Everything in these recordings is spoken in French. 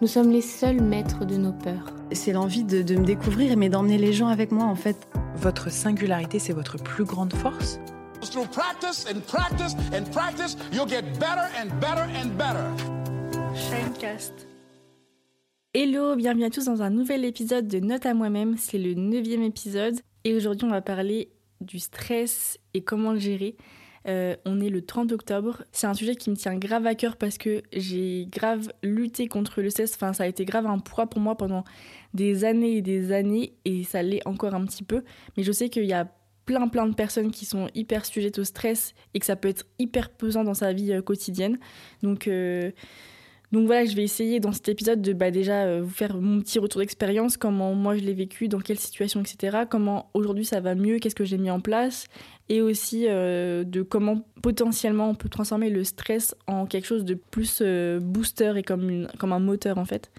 nous sommes les seuls maîtres de nos peurs. C'est l'envie de, de me découvrir, mais d'emmener les gens avec moi en fait. Votre singularité, c'est votre plus grande force? Through practice and practice and practice, you'll get better and better and better. Shinecast. Hello, bienvenue à tous dans un nouvel épisode de Note à moi-même. C'est le neuvième épisode et aujourd'hui on va parler du stress et comment le gérer. Euh, on est le 30 octobre. C'est un sujet qui me tient grave à cœur parce que j'ai grave lutté contre le stress. Enfin, ça a été grave un poids pour moi pendant des années et des années et ça l'est encore un petit peu. Mais je sais qu'il y a plein plein de personnes qui sont hyper sujettes au stress et que ça peut être hyper pesant dans sa vie euh, quotidienne. Donc euh, donc voilà, je vais essayer dans cet épisode de bah, déjà vous faire mon petit retour d'expérience, comment moi je l'ai vécu, dans quelle situation, etc. Comment aujourd'hui ça va mieux, qu'est-ce que j'ai mis en place, et aussi euh, de comment potentiellement on peut transformer le stress en quelque chose de plus euh, booster et comme, comme un moteur en fait.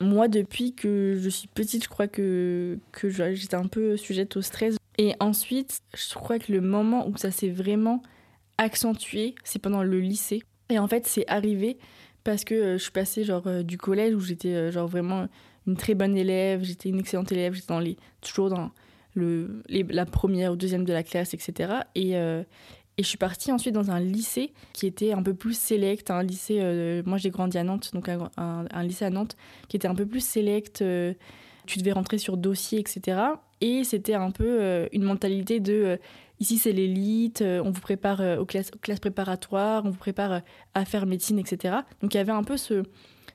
Moi, depuis que je suis petite, je crois que, que j'étais un peu sujette au stress. Et ensuite, je crois que le moment où ça s'est vraiment accentué, c'est pendant le lycée. Et en fait, c'est arrivé parce que euh, je suis passée genre du collège où j'étais genre vraiment une très bonne élève, j'étais une excellente élève, j'étais dans les toujours dans la première ou deuxième de la classe, etc. Et et je suis partie ensuite dans un lycée qui était un peu plus select, un lycée, moi j'ai grandi à Nantes, donc un, lycée à Nantes qui était un peu plus select, tu devais rentrer sur dossier, etc. Et c'était un peu une mentalité de ici c'est l'élite, euh, on vous prépare euh, aux classes, aux classes, préparatoires, on vous prépare euh, à faire médecine, etc. Donc il y avait un peu ce,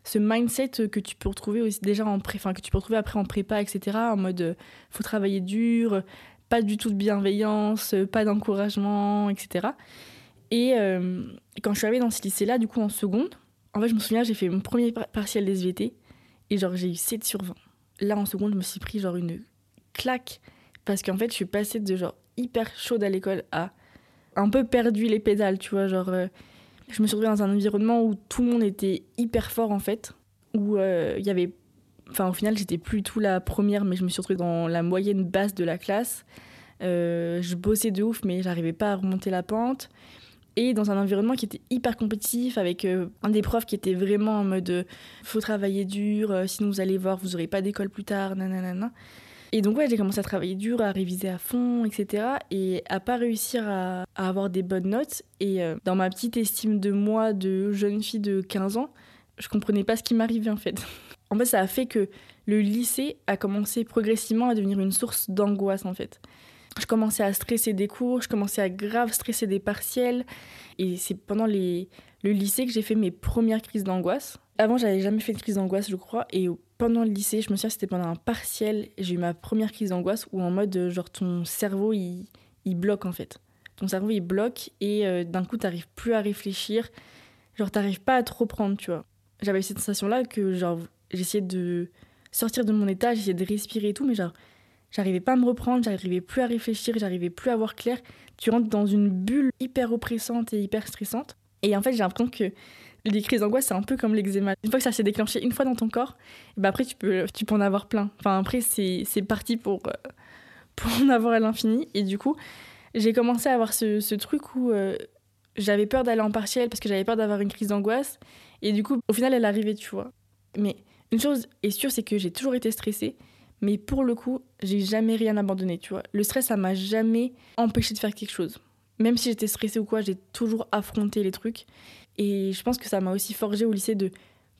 ce mindset que tu peux retrouver aussi déjà en pré, que tu peux retrouver après en prépa, etc. En mode faut travailler dur, pas du tout de bienveillance, pas d'encouragement, etc. Et euh, quand je suis arrivée dans ce lycée-là, du coup en seconde, en fait je me souviens j'ai fait mon premier partiel d'SVT et genre j'ai eu 7 sur 20. Là en seconde je me suis pris genre une claque parce qu'en fait je suis passée de genre hyper chaude à l'école à un peu perdu les pédales, tu vois, genre euh, je me suis retrouvée dans un environnement où tout le monde était hyper fort en fait, où euh, il y avait enfin au final j'étais plus tout la première mais je me suis retrouvée dans la moyenne basse de la classe. Euh, je bossais de ouf mais j'arrivais pas à remonter la pente et dans un environnement qui était hyper compétitif avec euh, un des profs qui était vraiment en mode faut travailler dur sinon vous allez voir vous aurez pas d'école plus tard nanana et donc ouais, j'ai commencé à travailler dur, à réviser à fond, etc. Et à pas réussir à, avoir des bonnes notes. Et euh, dans ma petite estime de moi, de jeune fille de 15 ans, je comprenais pas ce qui m'arrivait en fait. En fait, ça a fait que le lycée a commencé progressivement à devenir une source d'angoisse en fait. Je commençais à stresser des cours, je commençais à grave stresser des partiels. Et c'est pendant le lycée que j'ai fait mes premières crises d'angoisse. Avant, j'avais jamais fait de crise d'angoisse, je crois. Et pendant le lycée, je me souviens, c'était pendant un partiel, j'ai eu ma première crise d'angoisse où en mode, genre, ton cerveau, il, bloque en fait. Ton cerveau, il bloque et euh, d'un coup, t'arrives plus à réfléchir. Genre, t'arrives pas à te reprendre, tu vois. J'avais cette sensation-là que, genre, j'essayais de sortir de mon état, j'essayais de respirer et tout, mais genre, j'arrivais pas à me reprendre, j'arrivais plus à réfléchir, j'arrivais plus à voir clair. Tu rentres dans une bulle hyper oppressante et hyper stressante. Et en fait, j'ai l'impression que les crises d'angoisse, c'est un peu comme l'eczéma. Une fois que ça s'est déclenché une fois dans ton corps, et ben après, tu peux, tu peux en avoir plein. Enfin, après, c'est parti pour, euh, pour en avoir à l'infini. Et du coup, j'ai commencé à avoir ce, ce truc où euh, j'avais peur d'aller en partiel parce que j'avais peur d'avoir une crise d'angoisse. Et du coup, au final, elle arrivait, tu vois. Mais une chose est sûre, c'est que j'ai toujours été stressée. Mais pour le coup, j'ai jamais rien abandonné, tu vois. Le stress, ça m'a jamais empêché de faire quelque chose. Même si j'étais stressée ou quoi, j'ai toujours affronté les trucs. Et je pense que ça m'a aussi forgé au lycée de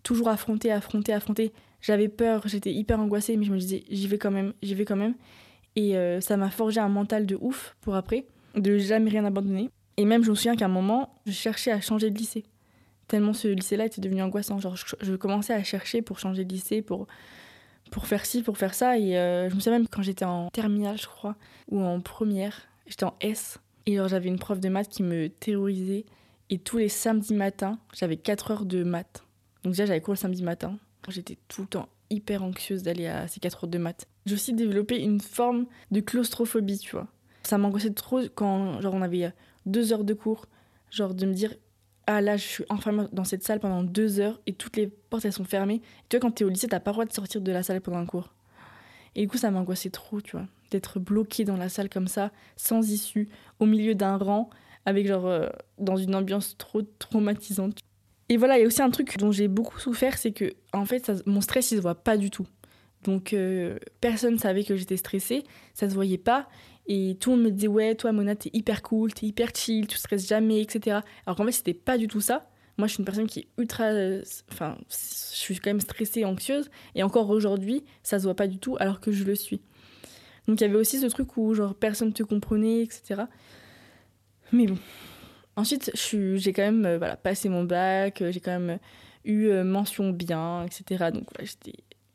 toujours affronter, affronter, affronter. J'avais peur, j'étais hyper angoissée, mais je me disais, j'y vais quand même, j'y vais quand même. Et euh, ça m'a forgé un mental de ouf pour après, de jamais rien abandonner. Et même, je me souviens qu'à un moment, je cherchais à changer de lycée. Tellement ce lycée-là était devenu angoissant. Genre, je, commençais à chercher pour changer de lycée, pour, pour faire ci, pour faire ça. Et euh, je me souviens même quand j'étais en terminale, je crois, ou en première, j'étais en S. Et genre, j'avais une prof de maths qui me terrorisait. Et tous les samedis matins, j'avais 4 heures de maths. Donc déjà, j'avais cours le samedi matin. J'étais tout le temps hyper anxieuse d'aller à ces 4 heures de maths. J'ai aussi développé une forme de claustrophobie, tu vois. Ça m'angoissait trop quand genre, on avait deux heures de cours, genre de me dire ah là je suis enfermée dans cette salle pendant deux heures et toutes les portes elles sont fermées. tu vois quand t'es au lycée t'as pas le droit de sortir de la salle pendant un cours. Et du coup ça m'angoissait trop, tu vois, d'être bloquée dans la salle comme ça, sans issue, au milieu d'un rang, avec genre euh, dans une ambiance trop traumatisante. Et voilà, il y a aussi un truc dont j'ai beaucoup souffert, c'est que en fait mon stress il se voit pas du tout. Donc euh, personne savait que j'étais stressée, ça se voyait pas. Et tout le monde me disait, ouais, toi, Mona, t'es hyper cool, t'es hyper chill, tu stresses jamais, etc. Alors qu'en fait, c'était pas du tout ça. Moi, je suis une personne qui est ultra. Enfin, je suis quand même stressée, anxieuse. Et encore aujourd'hui, ça se voit pas du tout, alors que je le suis. Donc, il y avait aussi ce truc où, genre, personne te comprenait, etc. Mais bon. Ensuite, j'ai quand même euh, voilà, passé mon bac, euh, j'ai quand même eu euh, mention bien, etc. Donc, voilà,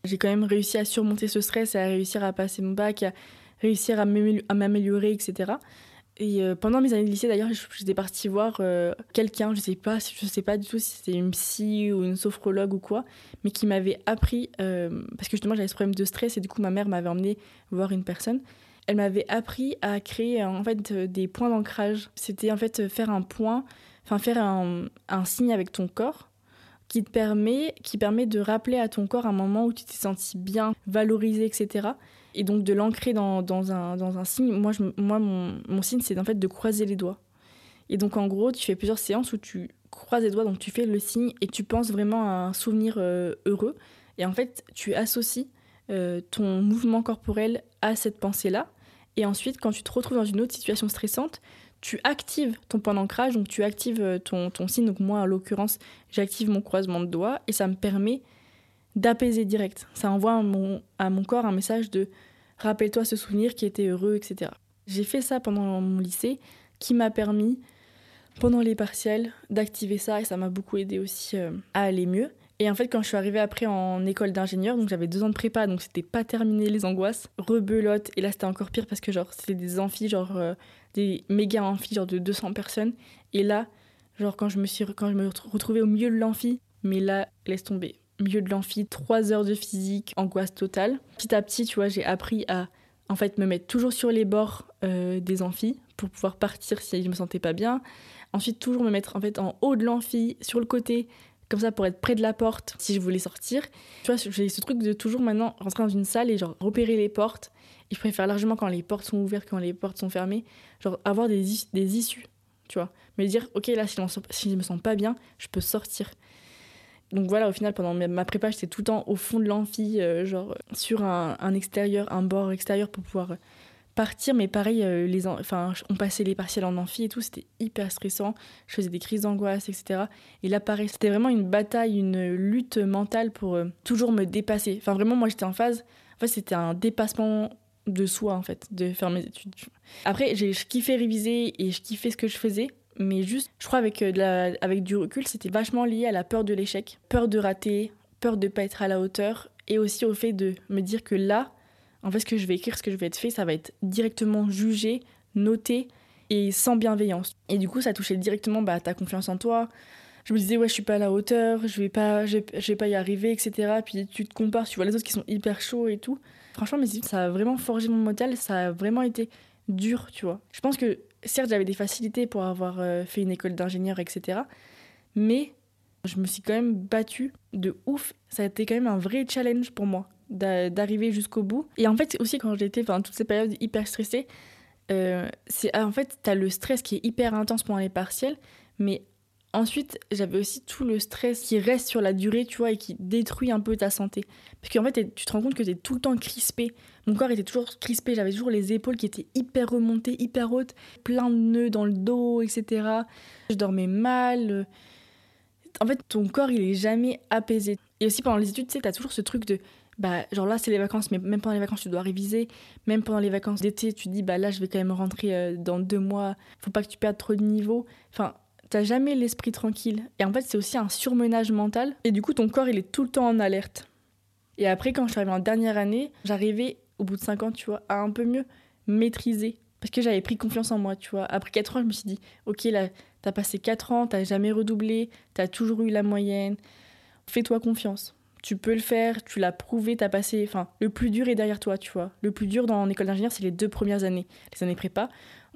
j'ai quand même réussi à surmonter ce stress à réussir à passer mon bac, à réussir à m'améliorer, etc. Et pendant mes années de lycée, d'ailleurs, j'étais partie voir quelqu'un, je sais sais pas du tout si c'était une psy ou une sophrologue ou quoi, mais qui m'avait appris, parce que justement j'avais ce problème de stress et du coup ma mère m'avait emmené voir une personne. Elle m'avait appris à créer en fait des points d'ancrage. C'était en fait faire un point, enfin faire un, signe avec ton corps qui te permet, qui permet de rappeler à ton corps un moment où tu t'es senti bien, valorisé, etc et donc de l'ancrer dans, un, dans un signe. Moi, je, moi mon, mon signe, c'est en fait de croiser les doigts. Et donc, en gros, tu fais plusieurs séances où tu croises les doigts, donc tu fais le signe et tu penses vraiment à un souvenir euh, heureux. Et en fait, tu associes euh, ton mouvement corporel à cette pensée-là. Et ensuite, quand tu te retrouves dans une autre situation stressante, tu actives ton point d'ancrage, donc tu actives euh, ton, signe. Donc moi, en l'occurrence, j'active mon croisement de doigts et ça me permet d'apaiser direct. Ça envoie à mon, à mon corps un message de rappelle-toi ce souvenir qui était heureux, etc. J'ai fait ça pendant mon lycée, qui m'a permis, pendant les partiels, d'activer ça et ça m'a beaucoup aidé aussi euh, à aller mieux. Et en fait, quand je suis arrivée après en école d'ingénieur, donc j'avais deux ans de prépa, donc c'était pas terminé les angoisses, rebelote, et là c'était encore pire parce que genre c'était des amphis, genre euh, des méga amphis, genre de 200 personnes. Et là, genre quand je me suis quand je me retrouvée au milieu de l'amphi, mais là, laisse tomber milieu de l'amphi, trois heures de physique, angoisse totale. Petit à petit, tu vois, j'ai appris à en fait me mettre toujours sur les bords euh, des amphis pour pouvoir partir si je me sentais pas bien. Ensuite, toujours me mettre en fait en haut de l'amphi, sur le côté, comme ça pour être près de la porte si je voulais sortir. Tu vois, j'ai ce truc de toujours maintenant rentrer dans une salle et genre repérer les portes. Et je préfère largement quand les portes sont ouvertes quand les portes sont fermées. Genre avoir des, des issues, tu vois. Me dire, ok, là, si je me sens pas bien, je peux sortir donc voilà, au final, pendant ma prépa, j'étais tout le temps au fond de l'amphi, euh, genre sur un, extérieur, un bord extérieur pour pouvoir partir. Mais pareil, euh, les enfin, on passait les partiels en amphi et tout, c'était hyper stressant. Je faisais des crises d'angoisse, etc. Et là, pareil, c'était vraiment une bataille, une lutte mentale pour euh, toujours me dépasser. Enfin, vraiment, moi, j'étais en phase. En c'était un dépassement de soi, en fait, de faire mes études. Après, j'ai kiffé réviser et je kiffais ce que je faisais mais juste, je crois avec, euh, avec du recul, c'était vachement lié à la peur de l'échec, peur de rater, peur de pas être à la hauteur, et aussi au fait de me dire que là, en fait, ce que je vais écrire, ce que je vais être fait, ça va être directement jugé, noté et sans bienveillance. Et du coup, ça touchait directement bah, ta confiance en toi. Je me disais, ouais, je suis pas à la hauteur, je vais pas, je vais pas y arriver, etc. Puis tu te compares, tu vois les autres qui sont hyper chauds et tout. Franchement, mais ça a vraiment forgé mon modèle, ça a vraiment été dur, tu vois. Je pense que certes, j'avais des facilités pour avoir euh, fait une école d'ingénieur, etc. Mais je me suis quand même battue de ouf. Ça a été quand même un vrai challenge pour moi d'arriver jusqu'au bout. Et en fait, aussi quand j'étais, enfin, toutes ces périodes hyper stressées, euh, c'est en fait, t'as le stress qui est hyper intense pendant les partiels, mais Ensuite, j'avais aussi tout le stress qui reste sur la durée, tu vois, et qui détruit un peu ta santé. Parce qu'en fait, tu te rends compte que tu es tout le temps crispé. Mon corps était toujours crispé, j'avais toujours les épaules qui étaient hyper remontées, hyper hautes, plein de nœuds dans le dos, etc. Je dormais mal. En fait, ton corps, il est jamais apaisé. Et aussi pendant les études, tu sais, t'as toujours ce truc de bah genre là c'est les vacances mais même pendant les vacances tu dois réviser même pendant les vacances d'été tu dis bah là je vais quand même rentrer euh, dans deux mois faut pas que tu perdes trop de niveau enfin t'as jamais l'esprit tranquille. Et en fait, c'est aussi un surmenage mental. Et du coup, ton corps, il est tout le temps en alerte. Et après, quand je suis arrivée en dernière année, j'arrivais, au bout de 5 ans, tu vois, à un peu mieux maîtriser. Parce que j'avais pris confiance en moi, tu vois. Après 4 ans, je me suis dit, ok, là, t'as passé 4 ans, t'as jamais redoublé, t'as toujours eu la moyenne. Fais-toi confiance. Tu peux le faire, tu l'as prouvé, t'as passé. Enfin, le plus dur est derrière toi, tu vois. Le plus dur dans l'école d'ingénieur, c'est les deux premières années, les années prépa.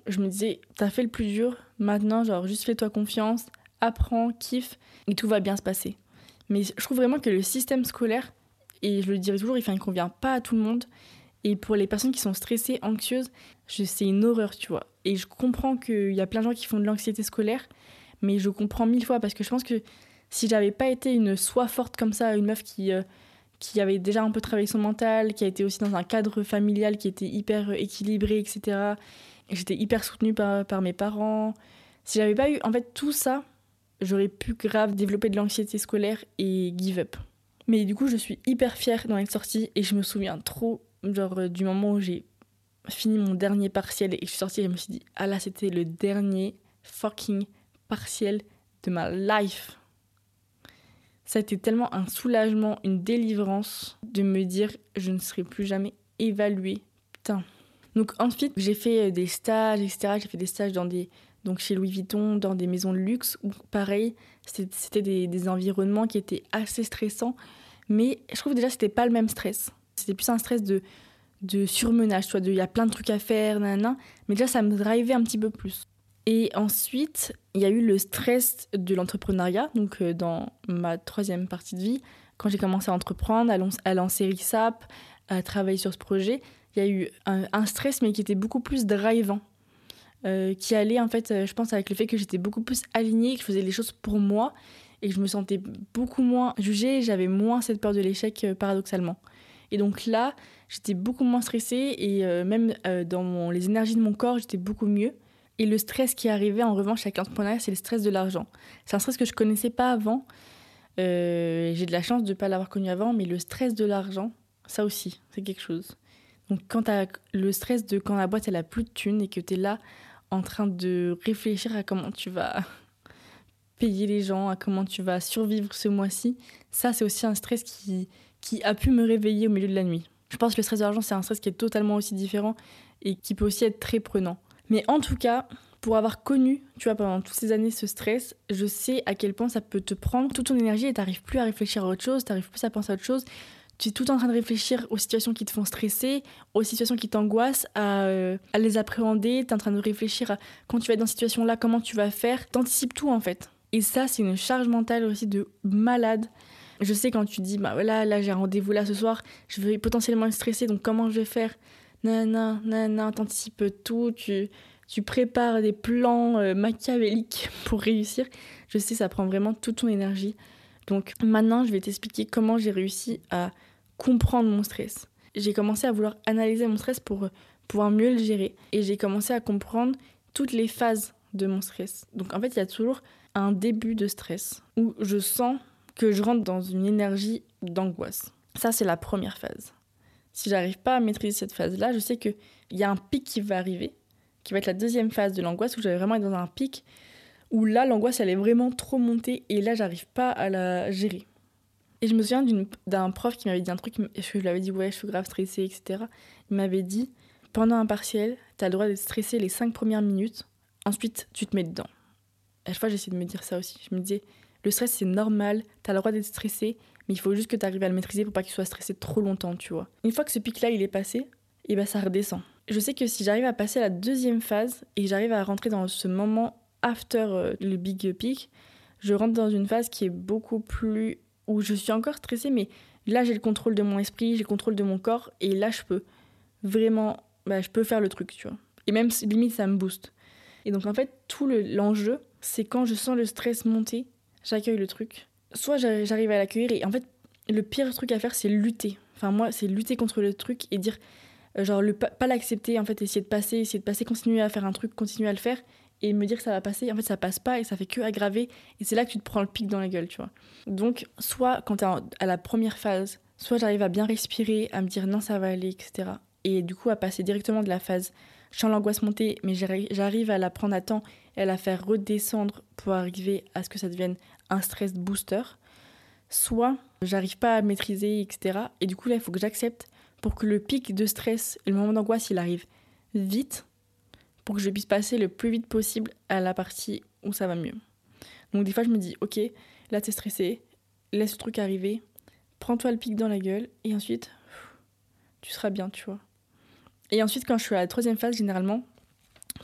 Je me disais, t'as fait le plus dur, maintenant, genre, juste fais-toi confiance, apprends, kiffe, et tout va bien se passer. Mais je trouve vraiment que le système scolaire, et je le dirai toujours, il ne convient pas à tout le monde. Et pour les personnes qui sont stressées, anxieuses, c'est une horreur, tu vois. Et je comprends qu'il y a plein de gens qui font de l'anxiété scolaire, mais je comprends mille fois parce que je pense que si j'avais pas été une soie forte comme ça, une meuf qui, euh, qui avait déjà un peu travaillé son mental, qui a été aussi dans un cadre familial qui était hyper équilibré, etc. Et j'étais hyper soutenue par, par mes parents. Si j'avais pas eu, en fait, tout ça, j'aurais pu grave développer de l'anxiété scolaire et give up. Mais du coup, je suis hyper fière d'en être sortie et je me souviens trop, genre, euh, du moment où j'ai fini mon dernier partiel et je suis sortie et je me suis dit, ah là, c'était le dernier fucking partiel de ma life. Ça a été tellement un soulagement, une délivrance de me dire, je ne serai plus jamais évaluée. Putain. Donc ensuite, j'ai fait euh, des stages, etc. J'ai fait des stages dans des donc chez Louis Vuitton, dans des maisons de luxe, où pareil, c'était des, environnements qui étaient assez stressants. Mais je trouve déjà c'était pas le même stress. C'était plus un stress de, surmenage, vois, il y a plein de trucs à faire, nanana. Mais déjà, ça me drivait un petit peu plus. Et ensuite, il y a eu le stress de l'entrepreneuriat, donc euh, dans ma troisième partie de vie, quand j'ai commencé à entreprendre, à, lancer RISAP, à travailler sur ce projet, il y a eu un, stress, mais qui était beaucoup plus drivant. Euh, qui allait en fait, euh, je pense, avec le fait que j'étais beaucoup plus alignée, que je faisais les choses pour moi et que je me sentais beaucoup moins jugée, j'avais moins cette peur de l'échec euh, paradoxalement. Et donc là, j'étais beaucoup moins stressée et même dans les énergies de mon corps, j'étais beaucoup mieux. Et le stress qui arrivait en revanche avec l'entrepreneuriat, c'est le stress de l'argent. C'est un stress que je connaissais pas avant. J'ai de la chance de ne pas l'avoir connu avant, mais le stress de l'argent, ça aussi, c'est quelque chose. Donc quand as le stress de quand la boîte elle a plus de thunes et que tu es là en train de réfléchir à comment tu vas payer les gens, à comment tu vas survivre ce mois-ci, ça c'est aussi un stress qui, qui a pu me réveiller au milieu de la nuit. Je pense que le stress de l'argent c'est un stress qui est totalement aussi différent et qui peut aussi être très prenant. Mais en tout cas, pour avoir connu, tu vois, pendant toutes ces années ce stress, je sais à quel point ça peut te prendre. Toute ton énergie et t'arrives plus à réfléchir à autre chose, t'arrives plus à penser à autre chose. Tu es tout en train de réfléchir aux situations qui te font stresser, aux situations qui t'angoissent, à, euh, les appréhender, tu es en train de réfléchir à quand tu vas être dans cette situation-là, comment tu vas faire, t'anticipes tout en fait. Et ça, c'est une charge mentale aussi de malade. Je sais quand tu dis, bah voilà, là j'ai un rendez-vous là ce soir, je vais potentiellement être stressée, donc comment je vais faire? Non, non, t'anticipes tout, tu, tu prépares des plans euh, machiavéliques pour réussir. Je sais, ça prend vraiment toute ton énergie. Donc maintenant, je vais t'expliquer comment j'ai réussi à comprendre mon stress. J'ai commencé à vouloir analyser mon stress pour pouvoir mieux le gérer et j'ai commencé à comprendre toutes les phases de mon stress. Donc en fait, il y a toujours un début de stress où je sens que je rentre dans une énergie d'angoisse. Ça, c'est la première phase. Si j'arrive pas à maîtriser cette phase-là, je sais qu'il y a un pic qui va arriver, qui va être la deuxième phase de l'angoisse, où je vais vraiment être dans un pic où là, l'angoisse, elle est vraiment trop montée et là, j'arrive pas à la gérer. Et je me souviens d'un prof qui m'avait dit un truc, je lui avais dit ouais, je suis grave stressée, etc. Il m'avait dit pendant un partiel, tu as le droit d'être stressé les cinq premières minutes, ensuite tu te mets dedans. À chaque fois, j'essayais de me dire ça aussi. Je me disais, le stress c'est normal, tu as le droit d'être stressé, mais il faut juste que tu arrives à le maîtriser pour pas qu'il soit stressé trop longtemps, tu vois. Une fois que ce pic-là il est passé, et eh ben ça redescend. Je sais que si j'arrive à passer à la deuxième phase et j'arrive à rentrer dans ce moment after euh, le big peak, je rentre dans une phase qui est beaucoup plus où je suis encore stressée, mais là j'ai le contrôle de mon esprit, j'ai le contrôle de mon corps, et là je peux vraiment, bah, je peux faire le truc, tu vois. Et même limite ça me booste. Et donc en fait tout l'enjeu, c'est quand je sens le stress monter, j'accueille le truc. Soit j'arrive à l'accueillir, et en fait le pire truc à faire c'est lutter. Enfin moi c'est lutter contre le truc et dire euh, genre le pas l'accepter en fait essayer de passer essayer de passer continuer à faire un truc continuer à le faire et me dire que ça va passer. En fait, ça passe pas et ça fait que aggraver. Et c'est là que tu te prends le pic dans la gueule, tu vois. Donc, soit quand tu es à la première phase, soit j'arrive à bien respirer, à me dire non, ça va aller, etc. Et du coup, à passer directement de la phase je sens l'angoisse monter, mais j'arrive à la prendre à temps et à la faire redescendre pour arriver à ce que ça devienne un stress booster. Soit j'arrive pas à maîtriser, etc. Et du coup, là, il faut que j'accepte pour que le pic de stress et le moment d'angoisse, il arrive vite pour que je puisse passer le plus vite possible à la partie où ça va mieux. Donc des fois je me dis ok, là t'es stressé, laisse le truc arriver, prends-toi le pic dans la gueule et ensuite, tu seras bien, tu vois. Et ensuite, quand je suis à la troisième phase, généralement,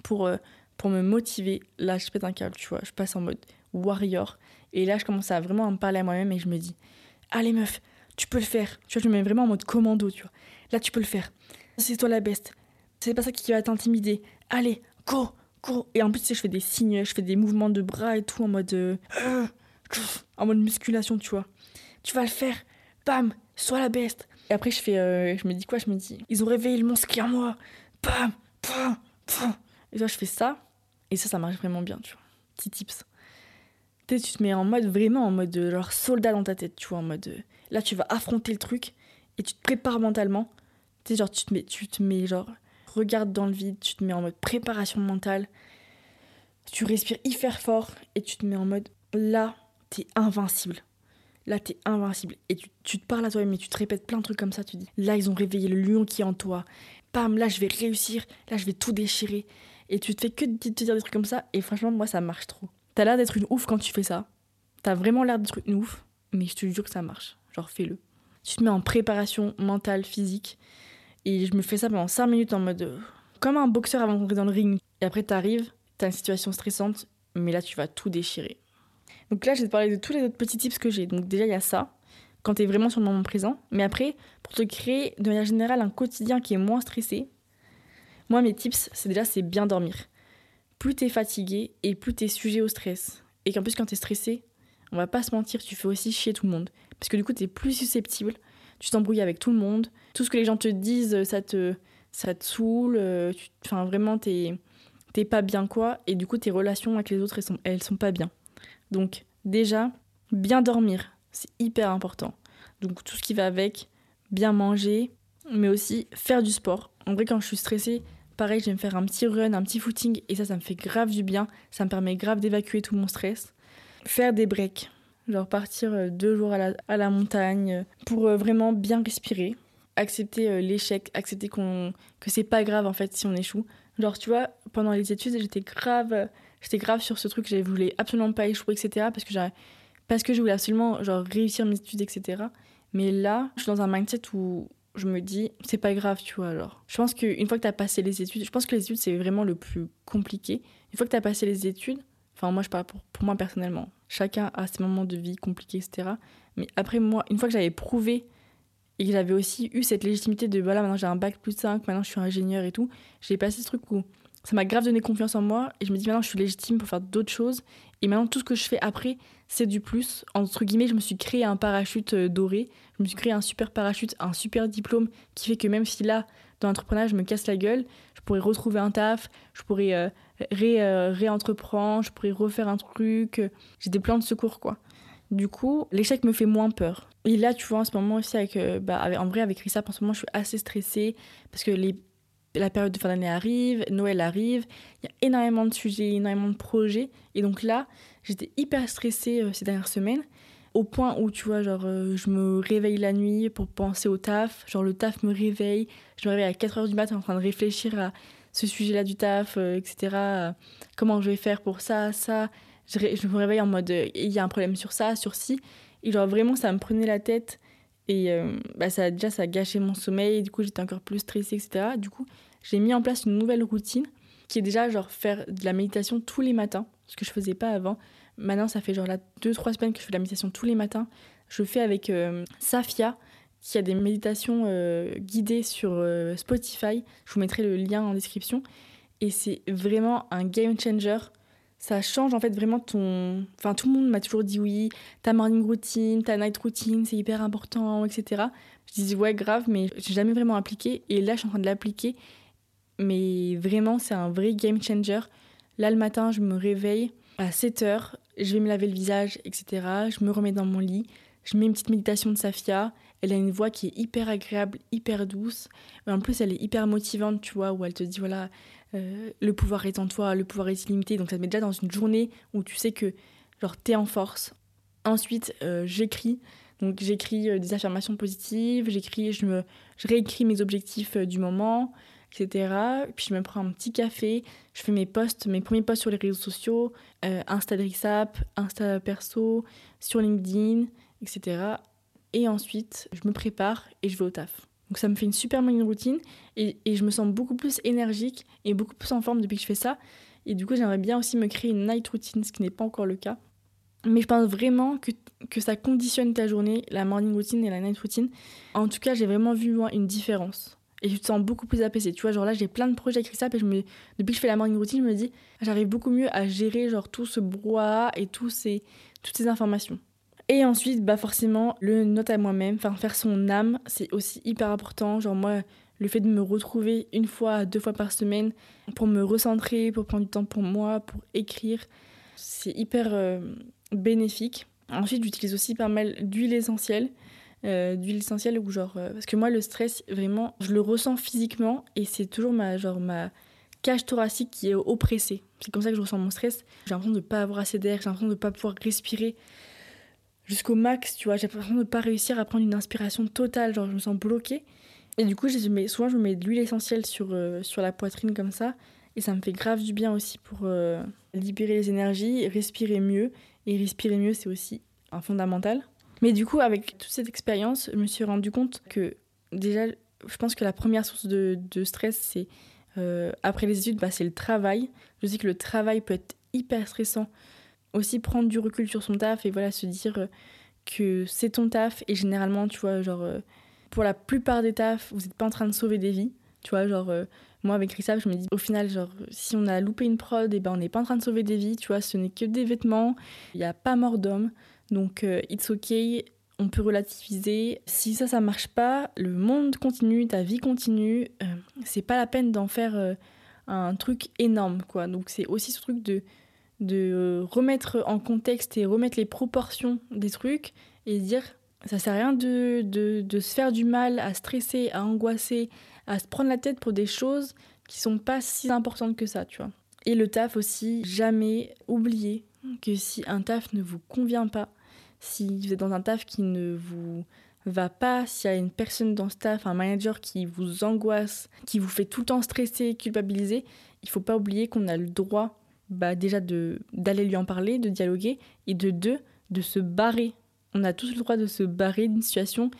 pour, euh, pour me motiver, là, je pète un câble, tu vois. Je passe en mode warrior. Et là, je commence à vraiment me parler à moi-même et je me dis, allez meuf, tu peux le faire. Tu vois, je me mets vraiment en mode commando, tu vois. Là, tu peux le faire. C'est toi la best. C'est pas ça qui va t'intimider. Allez, go, go. Et en plus, tu sais, je fais des signes, je fais des mouvements de bras et tout en mode. euh, en mode musculation, tu vois. Tu vas le faire. Bam, sois la best. Et après, je fais. euh, je me dis quoi? Je me dis, ils ont réveillé le monstre qui est en moi. Bam, bam, bam. Et toi, je fais ça. Et ça, ça marche vraiment bien, tu vois. Petit tips. Tu tu te mets en mode vraiment en mode euh, genre soldat dans ta tête, tu vois, en mode euh, là tu vas affronter le truc et tu te prépares mentalement. Tu genre tu te mets, tu te mets genre regarde dans le vide, tu te mets en mode préparation mentale. Tu respires hyper fort et tu te mets en mode là t'es invincible. Là t'es invincible et tu, tu te parles à toi-même et tu te répètes plein de trucs comme ça. Tu dis là ils ont réveillé le lion qui est en toi. Bam, là je vais réussir, là je vais tout déchirer. Et tu te fais que de te dire des trucs comme ça et franchement moi ça marche trop. T'as l'air d'être une ouf quand tu fais ça. T'as vraiment l'air d'être une ouf, mais je te jure que ça marche. Genre, fais-le. Tu te mets en préparation mentale, physique. Et je me fais ça pendant 5 minutes en mode. euh, comme un boxeur avant d'entrer dans le ring. Et après, t'arrives, t'as une situation stressante, mais là, tu vas tout déchirer. Donc là, je vais te parler de tous les autres petits tips que j'ai. Donc déjà, il y a ça, quand t'es vraiment sur le moment présent. Mais après, pour te créer de manière générale un quotidien qui est moins stressé, moi, mes tips, c'est déjà, c'est bien dormir plus t'es fatigué et plus t'es sujet au stress. Et qu'en plus, quand t'es stressé, on va pas se mentir, tu fais aussi chier tout le monde. Parce que du coup, t'es plus susceptible, tu t'embrouilles avec tout le monde, tout ce que les gens te disent, ça te, ça te saoule, euh, tu- enfin vraiment, t'es t'es pas bien quoi, et du coup, tes relations avec les autres, elles sont, elles sont pas bien. Donc, déjà, bien dormir, c'est hyper important. Donc, tout ce qui va avec, bien manger, mais aussi faire du sport. En vrai, quand je suis stressée, Pareil, je vais me faire un petit run, un petit footing, et ça, ça me fait grave du bien. Ça me permet grave d'évacuer tout mon stress. Faire des breaks, genre partir euh, deux jours à la, montagne euh, pour euh, vraiment bien respirer. Accepter l'échec, accepter qu'on que c'est pas grave en fait si on échoue. Genre, tu vois, pendant les études, j'étais grave, j'étais grave sur ce truc, je voulais absolument pas échouer, etc. Parce que, parce que je voulais absolument genre, réussir mes études, etc. Mais là, je suis dans un mindset où je me dis, c'est pas grave, tu vois. Alors, je pense qu'une fois que tu as passé les études, je pense que les études, c'est vraiment le plus compliqué. Une fois que tu as passé les études, enfin, moi, je parle pour, pour moi personnellement, chacun a ses moments de vie compliqués, etc. Mais après, moi, une fois que j'avais prouvé et que j'avais aussi eu cette légitimité de, voilà, maintenant j'ai un bac plus 5, maintenant je suis ingénieur et tout, j'ai passé ce truc où ça m'a grave donné confiance en moi et je me dis, maintenant, je suis légitime pour faire d'autres choses. Et maintenant, tout ce que je fais après, c'est du plus. Entre guillemets, je me suis créé un parachute euh, doré. Je me suis créé un super parachute, un super diplôme qui fait que même si là, dans l'entrepreneuriat, je me casse la gueule, je pourrais retrouver un taf, je pourrais euh, ré, euh, réentreprendre, je pourrais refaire un truc. J'ai des plans de secours, quoi. Du coup, l'échec me fait moins peur. Et là, tu vois, en ce moment aussi, avec, euh, bah, en vrai, avec Rissap, en ce moment, je suis assez stressée parce que les, la période de fin d'année arrive, Noël arrive, il y a énormément de sujets, énormément de projets. Et donc là, j'étais hyper stressée euh, ces dernières semaines au point où, tu vois, genre, euh, je me réveille la nuit pour penser au taf. Genre, le taf me réveille. Je me réveille à 4 heures du matin en train de réfléchir à ce sujet-là du taf, euh, etc. comment je vais faire pour ça, ça? Je, je me réveille en mode, il y a un problème sur ça, sur ci. Et genre, vraiment, ça me prenait la tête. Et euh, bah, ça, déjà, ça a gâché mon sommeil. Du coup, j'étais encore plus stressée, etc. Du coup, j'ai mis en place une nouvelle routine qui est déjà, genre, faire de la méditation tous les matins, ce que je faisais pas avant. Maintenant, ça fait genre là 2-3 semaines que je fais de la méditation tous les matins. Je fais avec euh, Safia, qui a des méditations euh, guidées sur euh, Spotify. Je vous mettrai le lien en description. Et c'est vraiment un game changer. Ça change en fait vraiment ton. Enfin, tout le monde m'a toujours dit oui, ta morning routine, ta night routine, c'est hyper important, etc. Je disais ouais, grave, mais j'ai jamais vraiment appliqué. Et là, je suis en train de l'appliquer. Mais vraiment, c'est un vrai game changer. Là, le matin, je me réveille à 7 heures, je vais me laver le visage, etc. Je me remets dans mon lit, je mets une petite méditation de Safia. Elle a une voix qui est hyper agréable, hyper douce. Mais en plus, elle est hyper motivante, tu vois, où elle te dit voilà, euh, le pouvoir est en toi, le pouvoir est illimité. Donc ça te met déjà dans une journée où tu sais que genre t'es en force. Ensuite, euh, j'écris. Donc j'écris euh, des affirmations positives, j'écris, je me, je réécris mes objectifs du moment, etc. Puis je me prends un petit café, je fais mes posts, mes premiers posts sur les réseaux sociaux, euh, Insta de Rissap, Insta perso, sur LinkedIn, etc. et ensuite je me prépare et je vais au taf. Donc ça me fait une super bonne routine et, je me sens beaucoup plus énergique et beaucoup plus en forme depuis que je fais ça. Et du coup, j'aimerais bien aussi me créer une night routine, ce qui n'est pas encore le cas. Mais je pense vraiment que, que ça conditionne ta journée, la morning routine et la night routine. En tout cas, j'ai vraiment vu moi une différence. Et je te sens beaucoup plus apaisé. Tu vois, genre là, j'ai plein de projets avec ça. Et depuis que je fais la morning routine, je me dis, j'arrive beaucoup mieux à gérer genre tout ce brouhaha et tous ces, toutes ces informations. Et ensuite, bah forcément, le note à moi-même, enfin faire son âme, c'est aussi hyper important. Genre moi, le fait de me retrouver une fois, deux fois par semaine pour me recentrer, pour prendre du temps pour moi, pour écrire, c'est hyper euh, bénéfique. Ensuite, j'utilise aussi pas mal d'huile essentielle. Euh, d'huile essentielle ou genre euh, parce que moi le stress vraiment je le ressens physiquement et c'est toujours ma genre ma cage thoracique qui est oppressée c'est comme ça que je ressens mon stress j'ai l'impression de pas avoir assez d'air j'ai l'impression de pas pouvoir respirer jusqu'au max tu vois j'ai l'impression de ne pas réussir à prendre une inspiration totale genre je me sens bloquée et du coup mets, souvent je mets de l'huile essentielle sur, euh, sur la poitrine comme ça et ça me fait grave du bien aussi pour euh, libérer les énergies respirer mieux et respirer mieux c'est aussi un fondamental mais du coup, avec toute cette expérience, je me suis rendu compte que déjà, je pense que la première source de, de stress, c'est euh, après les études, bah, c'est le travail. Je sais que le travail peut être hyper stressant. Aussi prendre du recul sur son taf et voilà, se dire euh, que c'est ton taf. Et généralement, tu vois, genre, euh, pour la plupart des tafs, vous n'êtes pas en train de sauver des vies. Tu vois, genre, euh, moi avec Rissab, je me dis, au final, genre, si on a loupé une prod, et eh ben, on n'est pas en train de sauver des vies. Tu vois, ce n'est que des vêtements. Il n'y a pas mort d'homme. Donc, it's ok, on peut relativiser. Si ça, ça marche pas, le monde continue, ta vie continue. Euh, c'est pas la peine d'en faire un truc énorme, quoi. Donc, c'est aussi ce truc de, de remettre en contexte et remettre les proportions des trucs et dire ça sert à rien de, de, de se faire du mal, à stresser, à angoisser, à se prendre la tête pour des choses qui sont pas si importantes que ça, tu vois. Et le taf aussi, jamais oublier que si un taf ne vous convient pas, si vous êtes dans un taf qui ne vous va pas, s'il y a une personne dans ce taf, un manager qui vous angoisse, qui vous fait tout le temps stresser, culpabiliser, il faut pas oublier qu'on a le droit bah, déjà d'aller lui en parler, de dialoguer, et de deux, de se barrer. On a tous le droit de se barrer d'une situation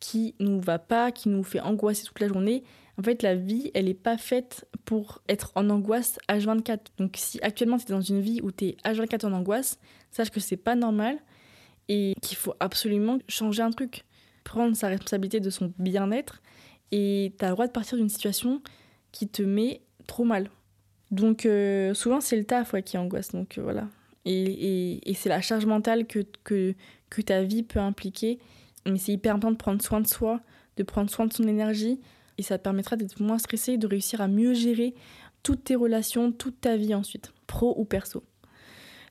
qui nous va pas, qui nous fait angoisser toute la journée. En fait, la vie, elle n'est pas faite pour être en angoisse H24. Donc si actuellement tu es dans une vie où tu es H24 en angoisse, sache que c'est pas normal et qu'il faut absolument changer un truc, prendre sa responsabilité de son bien-être et tu as le droit de partir d'une situation qui te met trop mal. Donc euh, souvent c'est le taf ouais, qui angoisse, donc euh, voilà. Et, et, c'est la charge mentale que, que, que ta vie peut impliquer. Mais c'est hyper important de prendre soin de soi, de prendre soin de son énergie. Et ça te permettra d'être moins stressé et de réussir à mieux gérer toutes tes relations, toute ta vie ensuite, pro ou perso.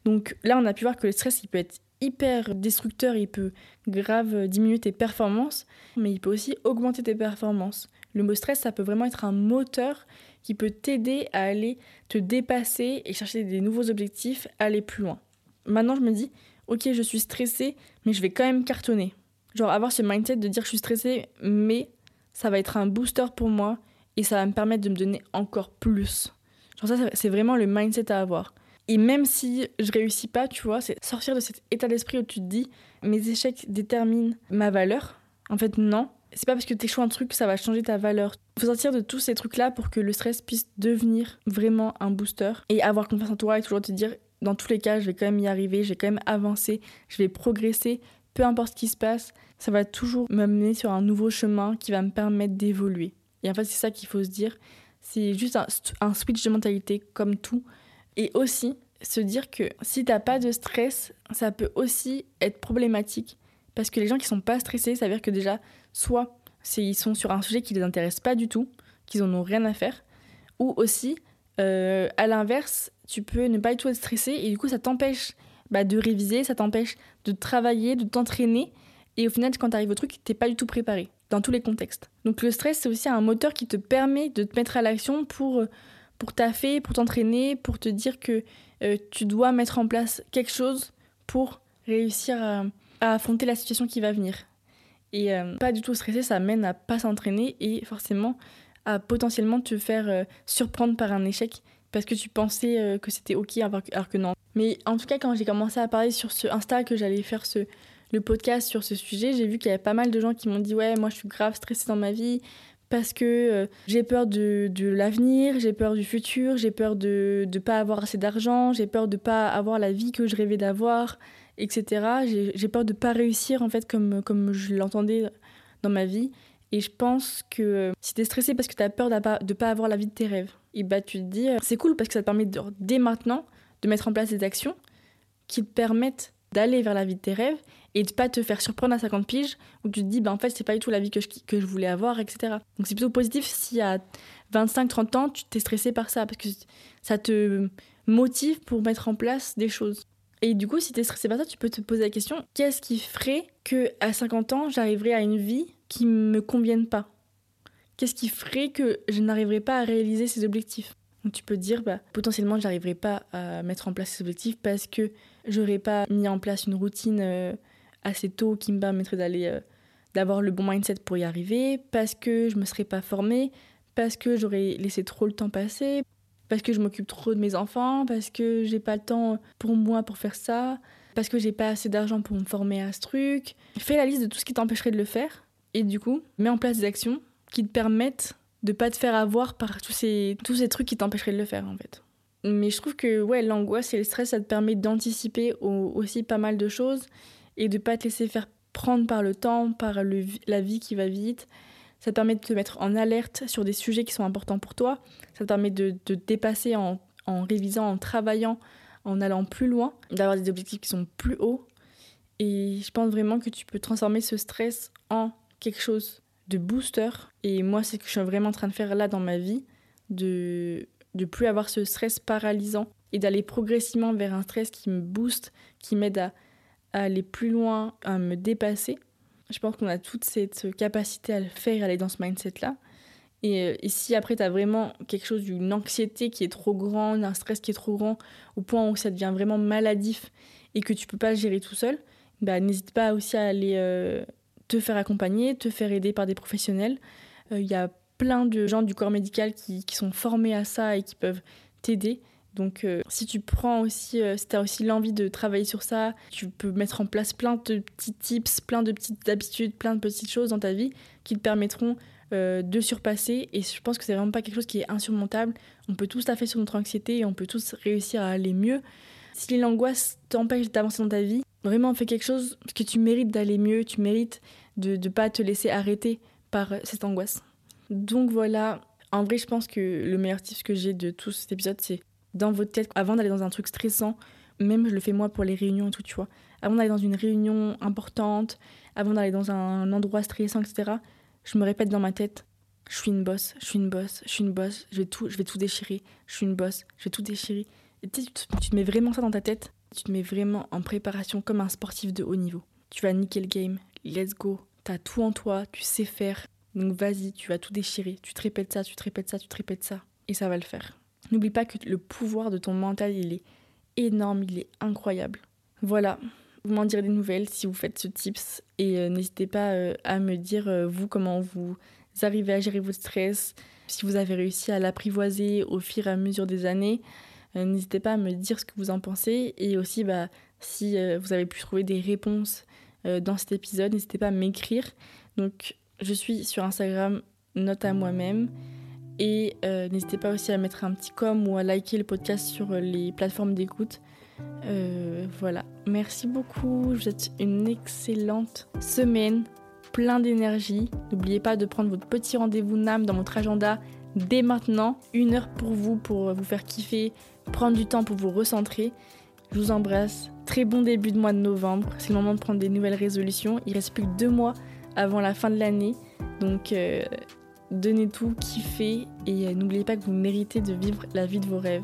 Donc là, on a pu voir que le stress, il peut être hyper destructeur, il peut grave diminuer tes performances, mais il peut aussi augmenter tes performances. Le mot stress, ça peut vraiment être un moteur qui peut t'aider à aller te dépasser et chercher des nouveaux objectifs, aller plus loin. Maintenant, je me dis, ok, je suis stressée, mais je vais quand même cartonner. Genre avoir ce mindset de dire je suis stressée, mais ça va être un booster pour moi et ça va me permettre de me donner encore plus. Genre ça, c'est vraiment le mindset à avoir. Et même si je réussis pas, tu vois, c'est sortir de cet état d'esprit où tu te dis mes échecs déterminent ma valeur. En fait, non. C'est pas parce que tu échoues un truc que ça va changer ta valeur. Faut sortir de tous ces trucs-là pour que le stress puisse devenir vraiment un booster et avoir confiance en toi et toujours te dire dans tous les cas, je vais quand même y arriver, je vais quand même avancer, je vais progresser, peu importe ce qui se passe, ça va toujours m'amener sur un nouveau chemin qui va me permettre d'évoluer. Et en fait, c'est ça qu'il faut se dire. C'est juste un, un, switch de mentalité comme tout. Et aussi, se dire que si t'as pas de stress, ça peut aussi être problématique. Parce que les gens qui sont pas stressés, ça veut dire que déjà, soit ils sont sur un sujet qui les intéresse pas du tout, qu'ils en ont rien à faire, ou aussi, euh, à l'inverse, tu peux ne pas du tout être stressé et du coup, ça t'empêche bah, de réviser, ça t'empêche de travailler, de t'entraîner. Et au final, quand tu arrives au truc, t'es pas du tout préparé, dans tous les contextes. Donc le stress, c'est aussi un moteur qui te permet de te mettre à l'action pour, pour taffer, pour t'entraîner, pour te dire que euh, tu dois mettre en place quelque chose pour réussir à, à affronter la situation qui va venir. Et euh, pas du tout stressé, ça mène à pas s'entraîner et forcément à potentiellement te faire euh, surprendre par un échec parce que tu pensais euh, que c'était ok alors que non. Mais en tout cas, quand j'ai commencé à parler sur ce Insta que j'allais faire ce le podcast sur ce sujet, j'ai vu qu'il y avait pas mal de gens qui m'ont dit ouais, moi je suis grave stressée dans ma vie parce que j'ai peur de, de l'avenir, j'ai peur du futur, j'ai peur de ne pas avoir assez d'argent, j'ai peur de pas avoir la vie que je rêvais d'avoir, etc. J'ai peur de pas réussir en fait comme, comme je l'entendais dans ma vie. Et je pense que si tu es stressé parce que tu as peur de pas avoir la vie de tes rêves, et bah tu te dis, euh, c'est cool parce que ça te permet de, dès maintenant de mettre en place des actions qui te permettent d'aller vers la vie de tes rêves et de pas te faire surprendre à 50 piges où tu te dis, bah, en fait, c'est pas du tout la vie que je, que je voulais avoir, etc. Donc c'est plutôt positif si à 25-30 ans, tu t'es stressé par ça parce que ça te motive pour mettre en place des choses. Et du coup, si tu es stressé par ça, tu peux te poser la question qu'est-ce qui ferait que à 50 ans, j'arriverai à une vie qui me convienne pas? Qu'est-ce qui ferait que je n'arriverai pas à réaliser ces objectifs? Donc tu peux dire, bah, potentiellement, j'arriverai pas à mettre en place ces objectifs parce que j'aurais pas mis en place une routine euh, assez tôt qui me permettrait d'aller, euh, d'avoir le bon mindset pour y arriver, parce que je me serais pas formée, parce que j'aurais laissé trop le temps passer, parce que je m'occupe trop de mes enfants, parce que j'ai pas le temps pour moi pour faire ça, parce que j'ai pas assez d'argent pour me former à ce truc. Fais la liste de tout ce qui t'empêcherait de le faire et du coup, mets en place des actions qui te permettent de pas te faire avoir par tous ces, tous ces trucs qui t'empêcheraient de le faire en fait. Mais je trouve que ouais, l'angoisse et le stress, ça te permet d'anticiper aussi pas mal de choses et de pas te laisser faire prendre par le temps, par la vie qui va vite. Ça te permet de te mettre en alerte sur des sujets qui sont importants pour toi. Ça te permet de te dépasser en, en révisant, en travaillant, en allant plus loin, d'avoir des objectifs qui sont plus hauts. Et je pense vraiment que tu peux transformer ce stress en quelque chose de booster. Et moi, c'est ce que je suis vraiment en train de faire là dans ma vie, de de plus avoir ce stress paralysant et d'aller progressivement vers un stress qui me booste, qui m'aide à, aller plus loin, à me dépasser. Je pense qu'on a toute cette capacité à le faire, à aller dans ce mindset-là. Et, euh, si après, tu as vraiment quelque chose d'une anxiété qui est trop grande, un stress qui est trop grand, au point où ça devient vraiment maladif et que tu peux pas le gérer tout seul, bah, n'hésite pas aussi à aller euh, te faire accompagner, te faire aider par des professionnels. Il euh, y a plein de gens du corps médical qui sont formés à ça et qui peuvent t'aider. Donc euh, si tu prends aussi, euh, si tu as aussi l'envie de travailler sur ça, tu peux mettre en place plein de petits tips, plein de petites habitudes, plein de petites choses dans ta vie qui te permettront de surpasser. Et je pense que c'est vraiment pas quelque chose qui est insurmontable. On peut tous taffer sur notre anxiété et on peut tous réussir à aller mieux. Si l'angoisse t'empêche d'avancer dans ta vie, vraiment fais quelque chose parce que tu mérites d'aller mieux, tu mérites de ne pas te laisser arrêter par cette angoisse. Donc voilà, en vrai, je pense que le meilleur tip que j'ai de tout cet épisode, c'est dans votre tête, avant d'aller dans un truc stressant, même je le fais moi pour les réunions et tout, tu vois, avant d'aller dans une réunion importante, avant d'aller dans un endroit stressant, etc., je me répète dans ma tête, je suis une bosse, je suis une bosse, je suis une bosse, je vais tout, je vais tout déchirer, je suis une bosse, je vais tout déchirer. Et tu, tu te mets vraiment ça dans ta tête, tu te mets vraiment en préparation comme un sportif de haut niveau. Tu vas niquer le game, let's go. T'as tout en toi, tu sais faire. Donc vas-y, tu vas tout déchirer. Tu te répètes ça, tu te répètes ça, tu te répètes ça. Et ça va le faire. N'oublie pas que le pouvoir de ton mental, il est énorme, il est incroyable. Voilà, vous m'en direz des nouvelles si vous faites ce tips. Et euh, n'hésitez pas euh, à me dire, euh, vous, comment vous arrivez à gérer votre stress, si vous avez réussi à l'apprivoiser au fur et à mesure des années. n'hésitez pas à me dire ce que vous en pensez. Et aussi, bah, si vous avez pu trouver des réponses dans cet épisode. N'hésitez pas à m'écrire. Donc, je suis sur Instagram, note à moi-même. Et euh, n'hésitez pas aussi à mettre un petit com ou à liker le podcast sur les plateformes d'écoute. Euh, voilà. Merci beaucoup. Je vous souhaite une excellente semaine, plein d'énergie. N'oubliez pas de prendre votre petit rendez-vous NAM dans votre agenda dès maintenant. Une heure pour vous, pour vous faire kiffer, prendre du temps pour vous recentrer. Je vous embrasse. Très bon début de mois de novembre. C'est le moment de prendre des nouvelles résolutions. Il reste plus que deux mois avant la fin de l'année. Donc euh, donnez tout, kiffez et euh, n'oubliez pas que vous méritez de vivre la vie de vos rêves.